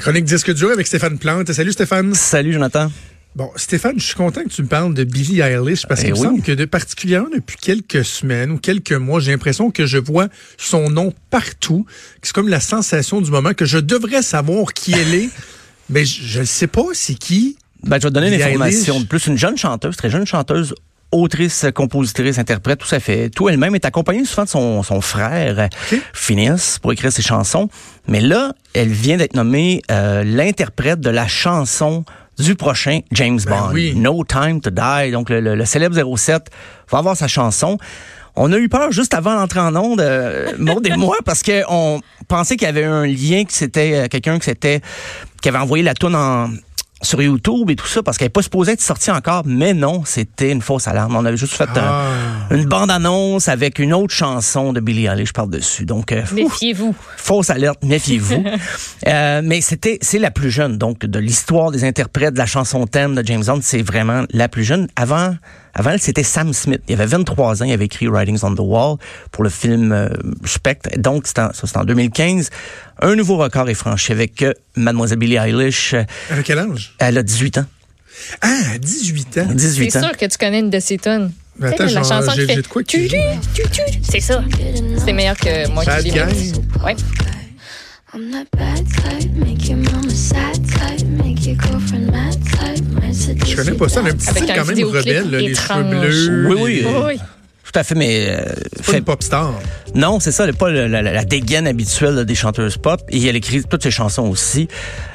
La chronique disque dur avec Stéphane Plante. Salut Stéphane. Salut Jonathan. Bon, Stéphane, je suis content que tu me parles de Billie Eilish parce qu'il Eh me oui. semble que de particulièrement depuis quelques semaines ou quelques mois, j'ai l'impression que je vois son nom partout. C'est comme la sensation du moment que je devrais savoir qui elle est, mais je ne sais pas c'est qui. Ben, je vais te donner une Billie information. Eilish. Plus une jeune chanteuse, très jeune chanteuse, autrice, compositrice, interprète, tout ça fait. Tout elle-même est accompagnée souvent de son, son frère, Ok. Phineas, pour écrire ses chansons. Mais là, elle vient d'être nommée euh, l'interprète de la chanson du prochain James Ben Bond. oui. No Time to Die. Donc, le, le- le célèbre 07 va avoir sa chanson. On a eu peur juste avant l'entrée en onde, euh, Maud et moi, parce qu'on pensait qu'il y avait un lien, que c'était euh, quelqu'un qui s'était, qui avait envoyé la toune en sur YouTube et tout ça parce qu'elle n'est pas supposée être sortie encore, mais non, c'était une fausse alarme. On avait juste fait euh, Ah. une bande-annonce avec une autre chanson de Billie Eilish par-dessus. Donc, euh, Méfiez-vous. fausse alerte, méfiez-vous. Euh, mais c'était, c'est la plus jeune, donc, de l'histoire des interprètes de la chanson thème de James Bond, c'est vraiment la plus jeune. Avant, avant c'était Sam Smith. Il avait 23 ans, il avait écrit Writings on the Wall pour le film euh, Spectre. Donc, c'était en, ça, c'était en 2015. Un nouveau record est franchi avec euh, Mademoiselle Billie Eilish. Avec quel âge? Elle a 18 ans. Ah, 18 ans. 18 C'est ans. sûr que tu connais une de. Mais Tu sais, attends, la genre, chanson j'ai- qui fait j'ai de quoi qui tu, tu, tu, tu. C'est ça. C'est meilleur que moi Bad qui guy. l'ai Ouais. I'm that bad type, make your mama sad type, Je connais pas ça, mais un dad petit style quand même rebelle, là, les cheveux bleus. Oui, oui, Oui. Tout à fait, mais euh, C'est pas fait- une pop star. Non, c'est ça, elle n'est pas le- la, la- la dégaine habituelle là, des chanteuses pop. Et elle écrit toutes ses chansons aussi.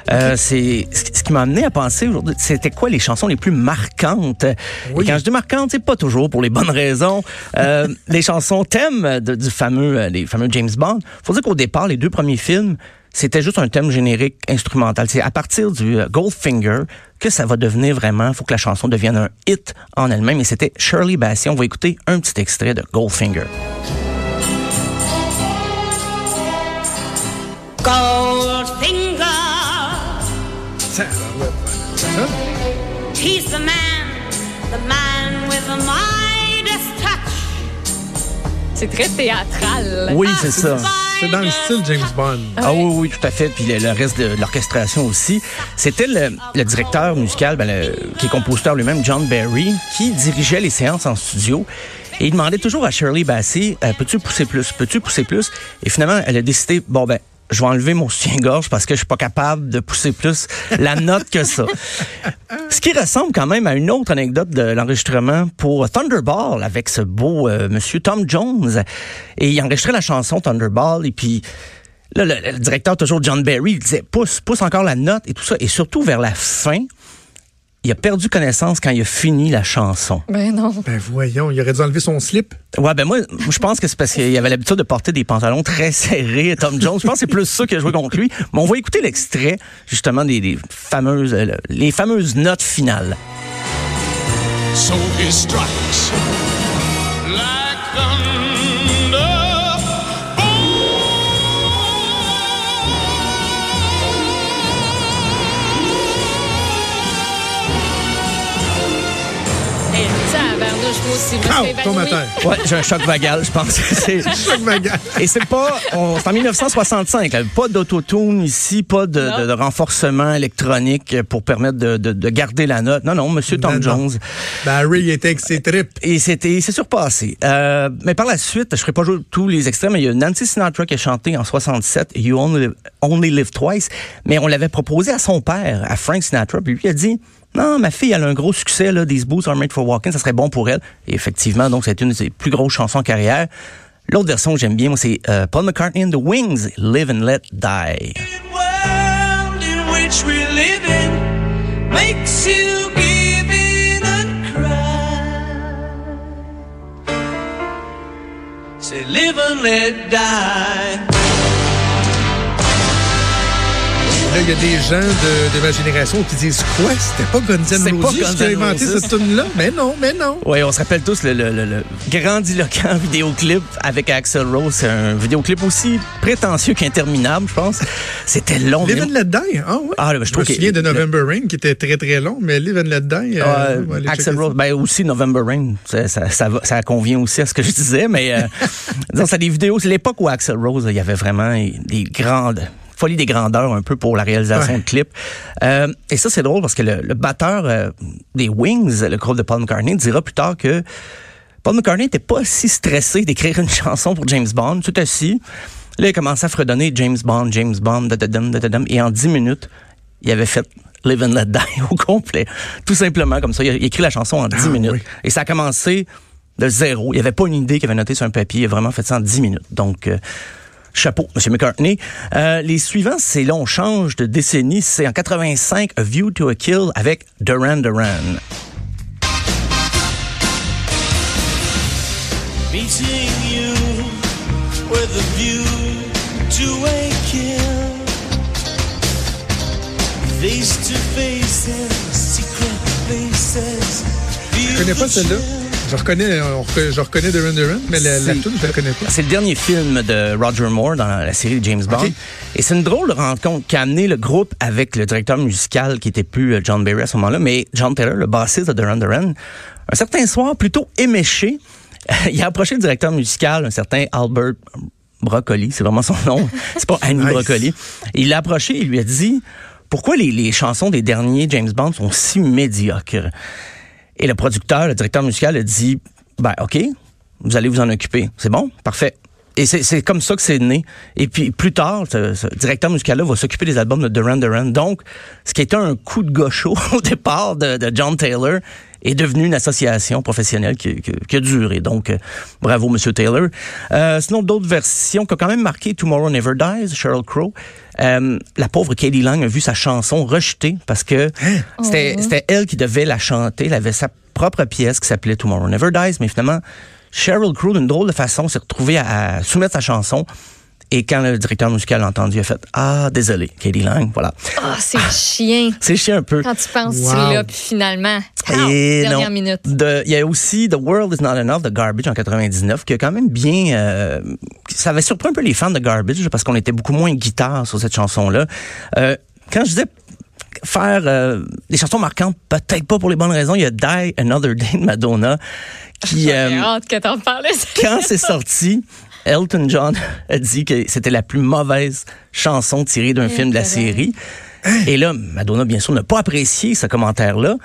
Euh, c'est ce qui m'a amené à penser aujourd'hui, c'était quoi les chansons les plus marquantes? Oui. Et quand je dis marquantes, c'est pas toujours pour les bonnes raisons. Euh, les chansons thèmes de- du fameux, euh, les fameux James Bond. Faut dire qu'au départ, les deux premiers films, c'était juste un thème générique instrumental. C'est à partir du euh, Goldfinger que ça va devenir vraiment, faut que la chanson devienne un hit en elle-même. Et c'était Shirley Bassey. On va écouter un petit extrait de Goldfinger. Goldfinger, he's the man, the man with the touch. C'est très théâtral. Oui, c'est ça. C'est dans le style James Bond. Ah oui, oui, tout à fait. Puis le, le reste de l'orchestration aussi. C'était le, le directeur musical, ben, le- qui est compositeur lui-même, John Barry, qui dirigeait les séances en studio. Et il demandait toujours à Shirley Bassey, euh, peux-tu pousser plus, peux-tu pousser plus? Et finalement, elle a décidé, bon ben, je vais enlever mon soutien-gorge parce que je suis pas capable de pousser plus la note que ça. Ce qui ressemble quand même à une autre anecdote de l'enregistrement pour Thunderball avec ce beau euh, monsieur Tom Jones. Et il enregistrait la chanson Thunderball et puis là, le, le directeur, toujours John Barry, il disait pousse, pousse encore la note et tout ça. Et surtout vers la fin, il a perdu connaissance quand il a fini la chanson. Ben non. Ben voyons, il aurait dû enlever son slip. Ouais, ben moi, je pense que c'est parce qu'il avait l'habitude de porter des pantalons très serrés, Tom Jones. Je pense que c'est plus ça qui a joué contre lui. Mais on va écouter l'extrait, justement, des, des fameuses, euh, les fameuses notes finales. So he strikes Me tombe à terre. Ouais, j'ai un choc vagal, je pense. c'est- Choc vagal. Et c'est pas, on- c'est en 1965, là, pas d'autotune ici, pas de, de- de renforcement électronique pour permettre de, de- de garder la note. Non, non, Monsieur Tom Non, non. Jones. Barry il était avec ses tripes. Et c'était, c'est surpassé. Euh, mais par la suite, je ferai pas jouer tous les extraits, mais il y a Nancy Sinatra qui a chanté en 67, You Only Live, Only Live Twice, mais on l'avait proposé à son père, à Frank Sinatra, puis lui il a dit, non, ma fille, elle a un gros succès, là, These Boots Are Made for Walking, ça serait bon pour elle. Et effectivement, donc, c'est une de ses plus grosses chansons en carrière. L'autre version que j'aime bien, moi, c'est euh, Paul McCartney and the Wings, Live and Let Die. live and let die. Il y a des gens de, de ma génération qui disent quoi? C'était pas Guns C'est N' pas Roses qui a inventé cette tune-là? Mais non, mais non. Oui, on se rappelle tous le, le, le, le grandiloquent vidéoclip avec Axel Rose. C'est un vidéoclip aussi prétentieux qu'interminable, je pense. C'était long. Live mais- and Let Die. Ah ouais. Ah, là, ben, je me souviens de November Rain qui était très très long, mais Live and Let Die. euh, Euh, aller Axel Rose, ben aussi November Rain, ça, ça, ça convient aussi à ce que je disais, mais euh, disons, c'est des vidéos, c'est l'époque où Axel Rose, il y avait vraiment des grandes, folie des grandeurs un peu pour la réalisation Ouais. de clips. Euh, et ça, c'est drôle parce que le, le batteur euh, des Wings, le groupe de Paul McCartney, dira plus tard que Paul McCartney n'était pas si stressé d'écrire une chanson pour James Bond, tout assis. Là, il commençait à fredonner James Bond, James Bond, da-da-dum, da-da-dum, et en 10 minutes, il avait fait Live and Let Die au complet. Tout simplement comme ça. Il a écrit la chanson en 10 Ah, minutes. oui. Et ça a commencé de zéro. Il n'y avait pas une idée qu'il avait noté sur un papier. Il a vraiment fait ça en 10 minutes. Donc, euh, chapeau, M. McCartney. Euh, les suivants, c'est là, on change de décennie. C'est en 85, A View to a Kill avec Duran Duran. Meeting you with a view to a kill. Face to face in secret places. Je connais pas celle-là. Je reconnais, on je reconnais Duran Duran, mais la, tune, je la connais pas. C'est le dernier film de Roger Moore dans la série James Bond. Et c'est une drôle de rencontre qui a amené le groupe avec le directeur musical qui était plus euh, John Barry à ce moment-là, mais John Taylor, le bassiste de Duran Duran. Un certain soir, plutôt éméché, il a approché le directeur musical, un certain Albert Broccoli, c'est vraiment son nom. c'est pas Annie Nice. Broccoli. Il l'a approché, il lui a dit pourquoi les, les chansons des derniers James Bond sont si médiocres. Et le producteur, le directeur musical a dit, ben OK, vous allez vous en occuper. C'est bon, parfait. Et c'est comme ça que c'est né. Et puis plus tard, ce, directeur musical-là va s'occuper des albums de Duran Duran. Donc, ce qui était un coup de gaucho au départ de John Taylor est devenu une association professionnelle qui, qui- qui a duré. Donc, euh, bravo, Monsieur Taylor. Euh, sinon, d'autres versions qui ont quand même marqué Tomorrow Never Dies, Sheryl Crow. Euh, la pauvre Katie Lang a vu sa chanson rejetée parce que c'était c'était elle qui devait la chanter. Elle avait sa propre pièce qui s'appelait Tomorrow Never Dies, mais finalement, Sheryl Crow, d'une drôle de façon, s'est retrouvée à, à soumettre sa chanson. Et quand le directeur musical l'a entendu, il a fait Ah, désolé, Katie Lang, voilà. Ah, c'est chien. C'est chiant un peu. Quand tu penses Wow. tu l'as, puis finalement, Et dernière non. minute. De- Il y a aussi The World Is Not Enough de Garbage en 99, qui a quand même bien... euh, ça avait surpris un peu les fans de Garbage, parce qu'on était beaucoup moins guitare sur cette chanson-là. Euh, quand je disais faire euh, des chansons marquantes, peut-être pas pour les bonnes raisons, il y a Die Another Day de Madonna, qui... J'ai euh, hâte que t'en parles. quand c'est sorti, Elton John a dit que c'était la plus mauvaise chanson tirée d'un film de la série. Et là, Madonna, bien sûr, n'a pas apprécié ce commentaire-là,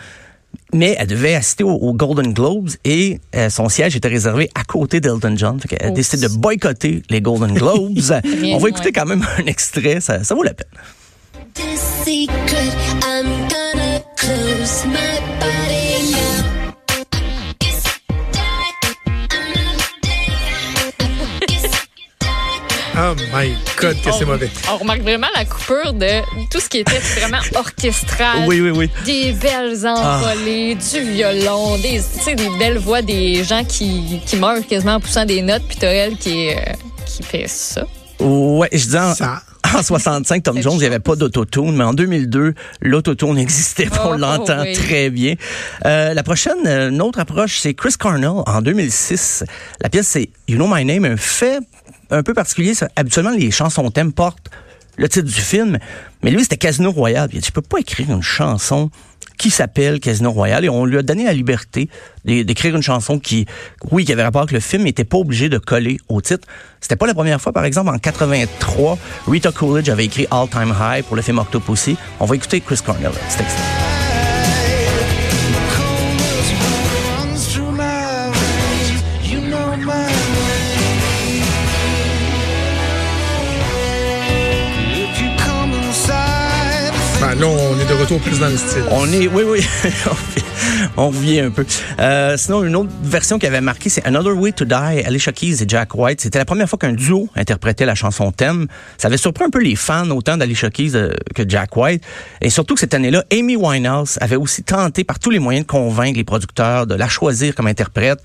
mais elle devait assister aux, Golden Globes et euh, son siège était réservé à côté d'Elton John. Fait qu'elle a décidé de boycotter les Golden Globes. On va écouter quand même un extrait, ça, ça vaut la peine. This secret, I'm gonna close my body Oh my God, que c'est mauvais. On remarque vraiment la coupure de tout ce qui était vraiment orchestral. Oui, oui, oui. Des belles envolées, du violon, des, tu sais, des belles voix des gens qui, qui meurent quasiment en poussant des notes, puis t'as elle qui, euh, qui fait ça. Ouais, je dis en, Ça- en 65, Tom Jones, il n'y avait pas d'autotune, mais en 2002, l'autotune existait, puis on Oh, l'entend oui. très bien. Euh, la prochaine, euh, une autre approche, c'est Chris Cornell en 2006. La pièce, c'est You Know My Name, un fait un peu particulier. Habituellement, les chansons thème portent le titre du film, mais lui, c'était Casino Royale. Il peux pas écrire une chanson qui s'appelle Casino Royale et on lui a donné la liberté d'é- d'écrire une chanson qui, oui, qui avait rapport avec le film, mais n'était pas obligé de coller au titre. C'était pas la première fois, par exemple, en 83, Rita Coolidge avait écrit All Time High pour le film Octopussy. On va écouter Chris Cornell, cet extrait. Là, on est de retour plus dans le style. On est, oui, oui, on revient un peu. Euh, sinon, une autre version qui avait marqué, c'est Another Way to Die, Alicia Keys et Jack White. C'était la première fois qu'un duo interprétait la chanson thème. Ça avait surpris un peu les fans, autant d'Alicia Keys euh, que Jack White. Et surtout que cette année-là, Amy Winehouse avait aussi tenté par tous les moyens de convaincre les producteurs de la choisir comme interprète.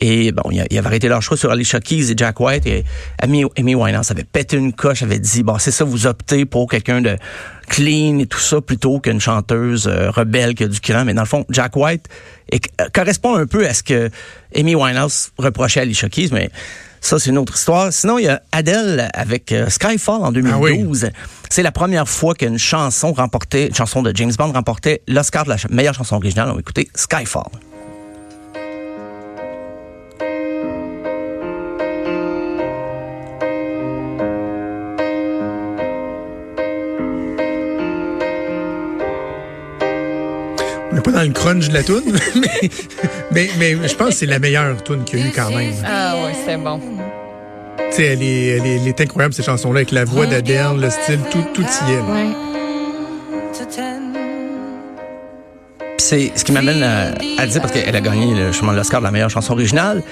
Et bon, il avait arrêté leur choix sur Alicia Keys et Jack White. Et Amy, Amy Winehouse avait pété une coche, avait dit, bon, c'est ça, vous optez pour quelqu'un de clean et tout ça plutôt qu'une chanteuse euh, rebelle qui a du cran. Mais dans le fond, Jack White est- euh, correspond un peu à ce que Amy Winehouse reprochait à Alicia Keys, mais ça, c'est une autre histoire. Sinon, il y a Adele avec euh, Skyfall en 2012. C'est la première fois qu'une chanson remportait, une chanson de James Bond remportait l'Oscar de la ch- meilleure chanson originale. On va écouter Skyfall. Crunch de la tune, mais, mais, mais je pense que c'est la meilleure tune qu'il y a eu quand même. Ah ouais, c'est bon. Tu sais, elle est, elle, est, elle est incroyable, cette chanson-là, avec la voix d'Adele, le style, tout, tout y est. là. C'est ce qui m'amène à, à dire, parce qu'elle a gagné le, justement l'Oscar de la meilleure chanson originale.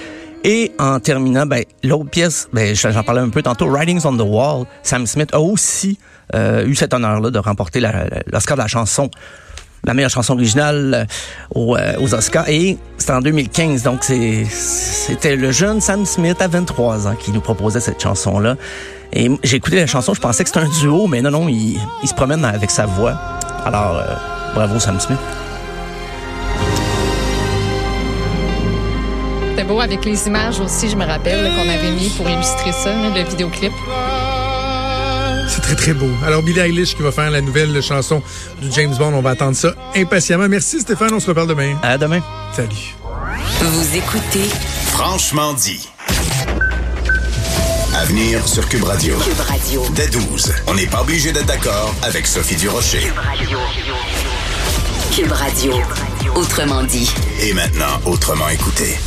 Et en terminant, ben, l'autre pièce, ben, j'en parlais un peu tantôt, Writings on the Wall, Sam Smith a aussi euh, eu cet honneur-là de remporter l'Oscar de la chanson, la meilleure chanson originale euh, aux, euh, aux Oscars. Et c'était en 2015, donc c'est- c'était le jeune Sam Smith à 23 ans qui nous proposait cette chanson-là. Et j'ai écouté la chanson, je pensais que c'était un duo, mais non, non, il, il se promène avec sa voix. Alors, euh, bravo Sam Smith. C'était beau avec les images aussi, je me rappelle, qu'on avait mis pour illustrer ça, là, le vidéoclip. C'est très, très beau. Alors, Billie Eilish qui va faire la nouvelle chanson du James Bond. On va attendre ça impatiemment. Merci Stéphane, on se reparle demain. À demain. Salut. Vous écoutez Franchement dit. À venir sur Cube Radio. Cube Radio. Dès 12, on n'est pas obligé d'être d'accord avec Sophie Durocher. Cube Radio. Autrement dit. Et maintenant, autrement écouté.